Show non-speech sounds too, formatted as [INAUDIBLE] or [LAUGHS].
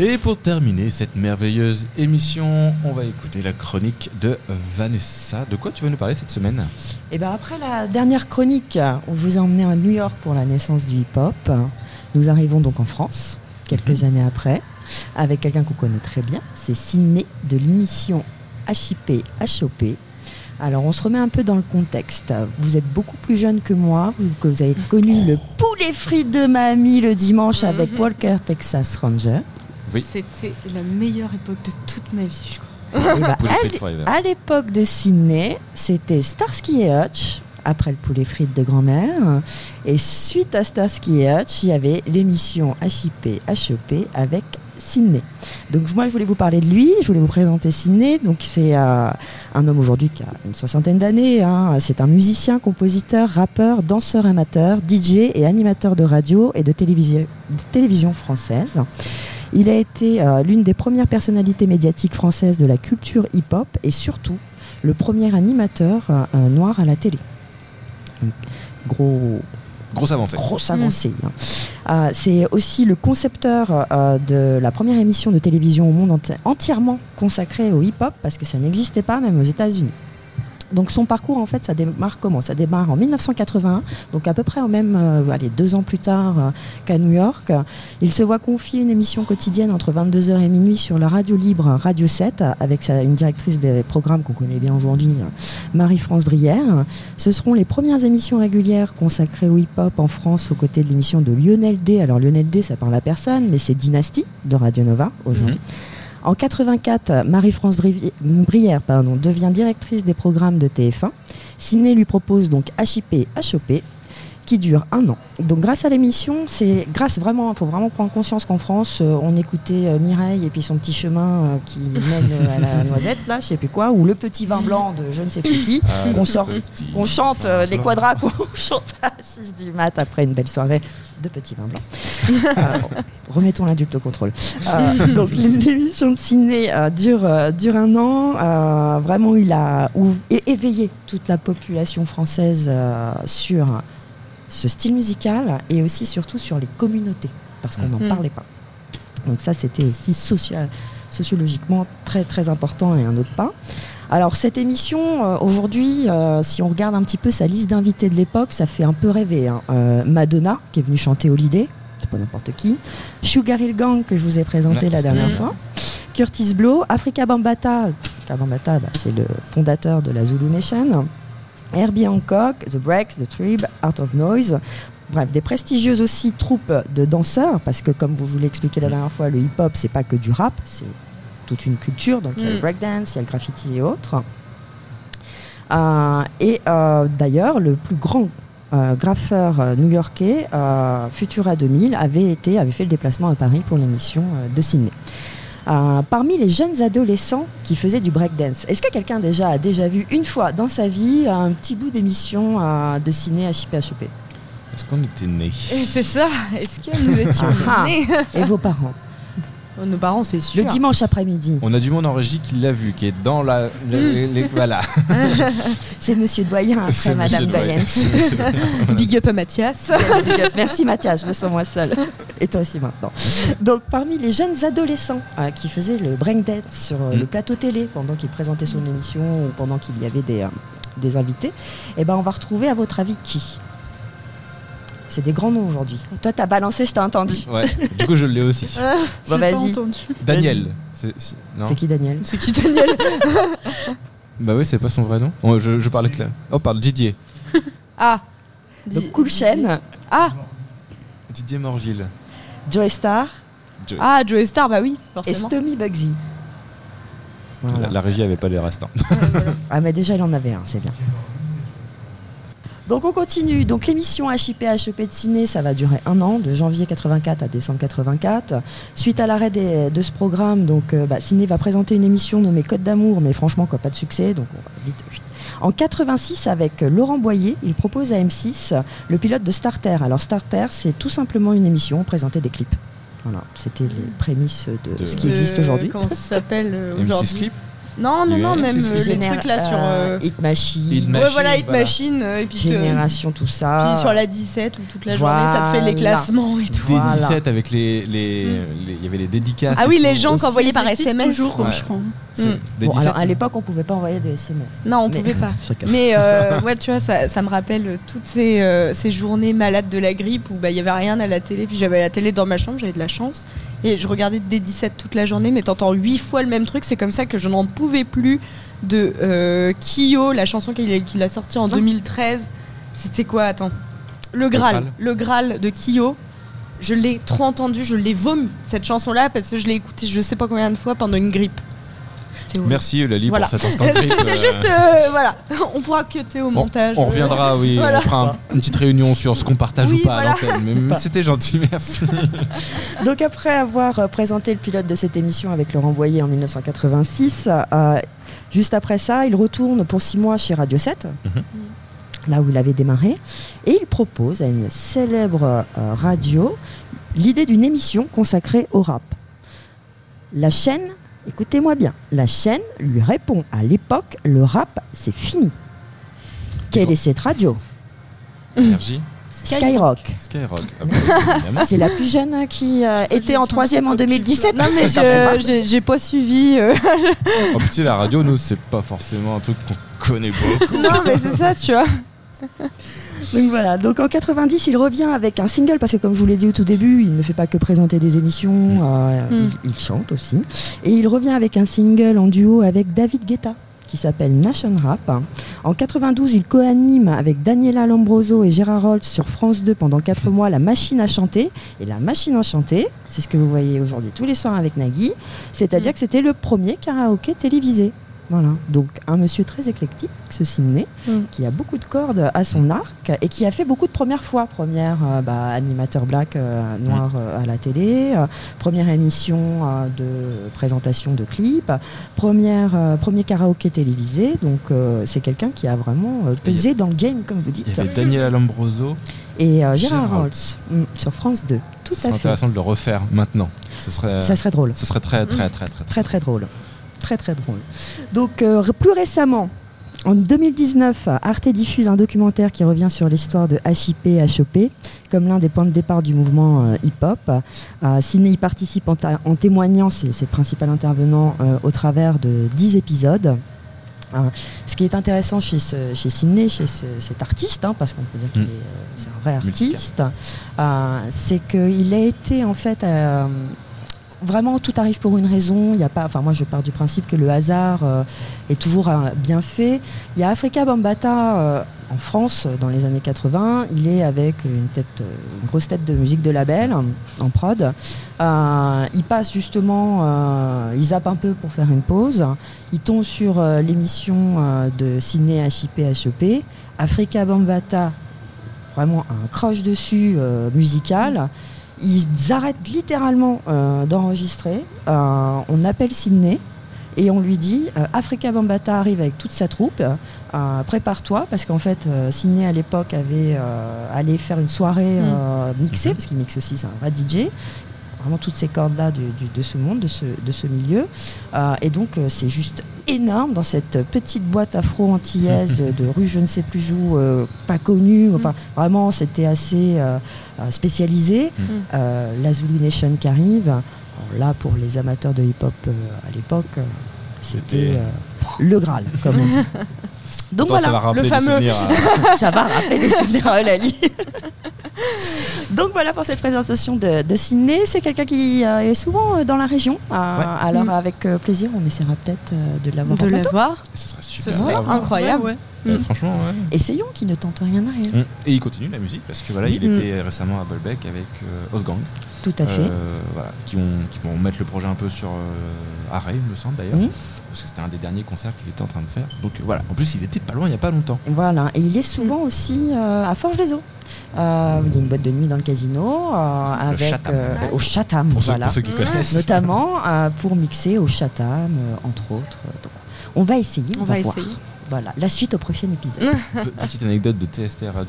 Et pour terminer cette merveilleuse émission, on va écouter la chronique de Vanessa. De quoi tu vas nous parler cette semaine? Et eh ben après la dernière chronique, on vous a emmené à New York pour la naissance du hip-hop. Nous arrivons donc en France, quelques mhm. années après, avec quelqu'un qu'on connaît très bien, c'est Sidney de l'émission HIP HOP. Alors on se remet un peu dans le contexte. Vous êtes beaucoup plus jeune que moi, que vous avez connu le poulet frites de mamie le dimanche avec mhm. Walker Texas Ranger. C'était la meilleure époque de toute ma vie, je crois. Eh ben, à l'époque de Sydney, c'était Starsky et Hutch, après le poulet frites de grand-mère. Et suite à Starsky et Hutch, il y avait l'émission HIP HEP avec Sydney. Donc moi je voulais vous parler de lui, je voulais vous présenter Sydney. Donc c'est euh, un homme aujourd'hui qui a une soixantaine d'années. Hein. C'est un musicien, compositeur, rappeur, danseur amateur, DJ et animateur de radio et de télévision, de télévision française. Il a été euh, l'une des premières personnalités médiatiques françaises de la culture hip-hop et surtout le premier animateur euh, euh, noir à la télé. gros, Grosse avancée. Grosse avancée. Hein. c'est aussi le concepteur de la première émission de télévision au monde entièrement consacrée au hip-hop parce que ça n'existait pas même aux États-Unis. Donc son parcours, en fait, ça démarre comment? Ça démarre en 1981, donc à peu près au même, euh, allez, deux ans plus tard euh, qu'à New York. Il se voit confier une émission quotidienne entre 22h et minuit sur la radio libre Radio 7, avec une directrice des programmes qu'on connaît bien aujourd'hui, euh, Marie-France Brière. Ce seront les premières émissions régulières consacrées au hip-hop en France aux côtés de l'émission de Lionel D. Alors Lionel D, ça parle à personne, mais c'est Dynasty de Radio Nova aujourd'hui. Mhm. En 84, Marie-France Brière pardon, devient directrice des programmes de TF1. Ciné lui propose donc HIP HOP qui dure un an. Donc grâce à l'émission, c'est grâce vraiment, il faut vraiment prendre conscience qu'en France, euh, on écoutait euh, Mireille et puis son petit chemin euh, qui [LAUGHS] mène à la noisette, là, je sais plus quoi, ou le petit vin blanc de je ne sais plus qui, ah, qu'on sort, qu'on chante les quadras, qu'on [LAUGHS] chante à 6 du mat après une belle soirée de petits vins blancs. [LAUGHS] remettons l'adulte au contrôle. [LAUGHS] donc l'émission de ciné dure, dure un an. vraiment, il a éveillé toute la population française sur ce style musical et aussi surtout sur les communautés, parce qu'on n'en mm. parlait pas. Donc ça, c'était aussi social, sociologiquement très très important et un autre pas. Alors cette émission, euh, aujourd'hui, euh, si on regarde un petit peu sa liste d'invités de l'époque, ça fait un peu rêver. Hein. Euh, Madonna, qui est venue chanter Holiday, c'est pas n'importe qui. Sugar Hill Gang, que je vous ai présenté la dernière fois. Curtis Blow, Africa Bambata, Africa Bambata, bah, c'est le fondateur de la Zulu Nation. Herbie Hancock, The Breaks, The Tribe, Art of Noise. Bref, des prestigieuses aussi troupes de danseurs, parce que comme vous, je vous l'ai expliqué la dernière fois, le hip-hop, c'est pas que du rap, c'est toute une culture. Donc il y a le mm. breakdance, il y a le graffiti et autres. Euh, et euh, d'ailleurs, le plus grand euh, graffeur new-yorkais, Futura 2000, avait, été, avait fait le déplacement à Paris pour l'émission de Sydney. Euh, parmi les jeunes adolescents qui faisaient du breakdance. Est-ce que quelqu'un déjà a déjà vu une fois dans sa vie un petit bout d'émission euh, de ciné HIP HEP Est-ce qu'on était nés? [LAUGHS] C'est ça. Est-ce que nous étions ah, ah. nés? Et vos parents? Nos parents, c'est sûr. Le dimanche après-midi. On a du monde en régie qui l'a vu, qui est dans la. Hmm. voilà. [LAUGHS] c'est monsieur Doyen après madame Doyen. [LAUGHS] Big up à Mathias. Merci Mathias, je me sens moins seule. Et toi aussi maintenant. Donc, parmi les jeunes adolescents euh, qui faisaient le breakdance sur euh, le hmm. plateau télé pendant qu'il présentait son émission ou pendant qu'il y avait des, euh, des invités, eh ben, on va retrouver, à votre avis, qui? C'est des grands noms aujourd'hui. Toi, t'as balancé, je t'ai entendu. Ouais, du coup, je l'ai aussi. [LAUGHS] Ah, bon, vas-y. Daniel. C'est qui Daniel C'est qui Daniel [LAUGHS] Bah oui, c'est pas son vrai nom. Oh, je, je parle clair. Oh, parle Didier. [LAUGHS] Ah Donc, Cool Chain. Ah Didier Morville. Joe Star. Ah, Joe Star, bah oui, forcément. Et Stomy Bugsy. La, régie avait pas les restes. Hein. ah, mais déjà, il en avait un, c'est bien. Donc on continue. Donc l'émission HIP HEP de Ciné, ça va durer un an, de janvier 84 à décembre 84. Suite à l'arrêt de ce programme, donc euh, bah, Ciné va présenter une émission nommée Code d'amour, mais franchement quoi, pas de succès, donc on va vite. En 86, avec Laurent Boyer, il propose à M6 le pilote de Starter. Alors Starter, c'est tout simplement une émission, présenter des clips. Voilà, c'était les prémices de, ce qui existe aujourd'hui. Comment ça s'appelle euh, aujourd'hui? Clip Non, non, non, même euh, les trucs là sur. euh, euh, Hit Machine, Hit Ouais, voilà, Hit voilà. Machine. euh, Et puis, te- Génération, tout ça. puis sur la 17 où toute la journée ça te fait les classements et tout. Des Voilà. 17 avec les. les- Mm. les- Il y avait les dédicaces. Ah oui, les gens qu'envoyaient par SMS. toujours, Ouais. je crois. Mm. des Bon, 17. alors à l'époque, on pouvait pas envoyer de SMS. Non, on Mais- pouvait pas. [LAUGHS] Mais euh, [LAUGHS] ouais, tu vois, ça, ça me rappelle toutes ces, euh, ces journées malades de la grippe où bah, il y avait rien à la télé. Puis j'avais la télé dans ma chambre, j'avais de la chance. Et je regardais des 17 toute la journée, mais t'entends huit fois le même truc. C'est comme ça que je n'en pouvais plus de euh, Kyo, la chanson qu'il a, sortie en 2013. C'était quoi Attends? Le Graal. Graal. Le Graal de Kyo. Je l'ai trop entendu, je l'ai vomi cette chanson-là parce que je l'ai écoutée je sais pas combien de fois pendant une grippe. Merci Eulalie Voilà. pour cet instant. [LAUGHS] C'était euh, juste, euh, voilà, [LAUGHS] on pourra cuter au montage. On reviendra, [LAUGHS] oui, Voilà. on fera un- une petite réunion sur ce qu'on partage Oui, ou pas voilà. à l'antenne. Mais, c'était gentil, merci. Donc après avoir euh, présenté le pilote de cette émission avec Laurent Boyer en 1986, euh, juste après ça, il retourne pour six mois chez Radio 7, Mhm. là où il avait démarré, et il propose à une célèbre euh, radio l'idée d'une émission consacrée au rap. La chaîne, écoutez-moi bien, la chaîne lui répond à l'époque, le rap, c'est fini. Quelle est cette radio? Énergie. Skyrock. Skyrock. [LAUGHS] Ah bah. C'est la plus jeune qui euh, était en troisième en 2017. Non mais je- j'ai pas suivi. euh. [LAUGHS] En sais, la radio, nous, c'est pas forcément un truc qu'on connaît beaucoup. non mais c'est ça, tu vois. [LAUGHS] Donc voilà, donc en 90, il revient avec un single parce que comme je vous l'ai dit au tout début, il ne fait pas que présenter des émissions, euh, Mm. il, il chante aussi. Et il revient avec un single en duo avec David Guetta qui s'appelle Nation Rap. En 92, il co-anime avec Daniela Lombroso et Gérard Rolls sur France 2 pendant 4 mois La Machine à chanter. Et La Machine à chanter, c'est ce que vous voyez aujourd'hui tous les soirs avec Nagui, c'est-à-dire Mm. que c'était le premier karaoké télévisé. Voilà, donc un monsieur très éclectique, ce Sydney, Mm. qui a beaucoup de cordes à son arc et qui a fait beaucoup de premières fois. Première euh, bah, animateur black euh, noir euh, à la télé, euh, première émission euh, de présentation de clips, première, euh, premier karaoké télévisé. Donc euh, c'est quelqu'un qui a vraiment euh, pesé dans le game, comme vous Il dites. y avait Daniela Lombroso. Et euh, Gérard Gérard Rolls mm, sur France 2. Tout C'est à fait. intéressant de le refaire maintenant. Ce serait, Ça serait drôle. ce serait très, très, très, très, Très très drôle. Très très drôle. Donc euh, plus récemment, en 2019, Arte diffuse un documentaire qui revient sur l'histoire de HIP HOP comme l'un des points de départ du mouvement euh, hip-hop. Euh, Sidney y participe en, témoignant, c'est le principal intervenant, euh, au travers de 10 épisodes. Ce qui est intéressant chez, ce, chez Sidney, chez ce- cet artiste, hein, parce qu'on peut dire qu'il Mm. est, un vrai artiste, c'est qu'il a été en fait vraiment tout arrive pour une raison. Il y a pas, enfin moi je pars du principe que le hasard euh, est toujours bien fait. Il y a Africa Bambata euh, en France dans les années 80. Il est avec euh, une grosse tête de musique de label en, prod. Euh, il passe justement, euh, il zappe un peu pour faire une pause. Il tombe sur l'émission de Ciné HIP HEP. Africa Bambata, vraiment un croche dessus musical. Ils arrêtent littéralement euh, d'enregistrer. Euh, on appelle Sydney et on lui dit euh, Africa Bambata arrive avec toute sa troupe. Euh, Prépare-toi parce qu'en fait euh, Sydney à l'époque avait allé faire une soirée euh, mixée Mhm. parce qu'il mixe aussi, c'est un vrai DJ. Vraiment toutes ces cordes là de ce monde, de ce, de ce milieu. Euh, et donc euh, c'est juste énorme dans cette petite boîte afro-antillaise [LAUGHS] de rue je ne sais plus où, euh, pas connue. Enfin vraiment c'était assez euh, euh, spécialisé. Mm. Euh, la Zulu Nation qui arrive. Alors là, pour les amateurs de hip-hop euh, à l'époque, euh, c'était euh, le Graal, comme on dit. [LAUGHS] Donc Pourtant, ça va voilà, rappeler le des fameux. souvenirs à- [LAUGHS] ça va rappeler des souvenirs à Eulalie. [LAUGHS] Donc voilà pour cette présentation de, de Sydney. C'est quelqu'un qui euh, est souvent euh, dans la région. Euh, Ouais. Alors Mm. avec euh, plaisir, on essaiera peut-être euh, de l'avoir De. Ce serait Ce serait incroyable. Ouais, ouais. Euh. Franchement, ouais. Essayons qui ne tente rien à rien. Mm. Et il continue la musique parce que voilà, il Mm. était récemment à Bolbec avec euh, Osgang, Tout à fait. euh, voilà, qui vont qui vont mettre le projet un peu sur euh, arrêt, il me semble d'ailleurs, Mm. parce que c'était un des derniers concerts qu'ils étaient en train de faire. Donc euh, voilà, en plus il était pas loin il y a pas longtemps. Voilà, et il est souvent aussi euh, à Forge-les-Eaux. Euh, il y a une boîte de nuit dans le casino euh, avec Chatham. euh, au Chatham, Pour, ceux, voilà. pour ceux qui connaissent. notamment euh, pour mixer au Chatham, euh, entre autres. Donc, on va essayer, on, On va voir. essayer. Voilà, la suite au prochain épisode. [LAUGHS] Pe- Petite anecdote de TST Radio.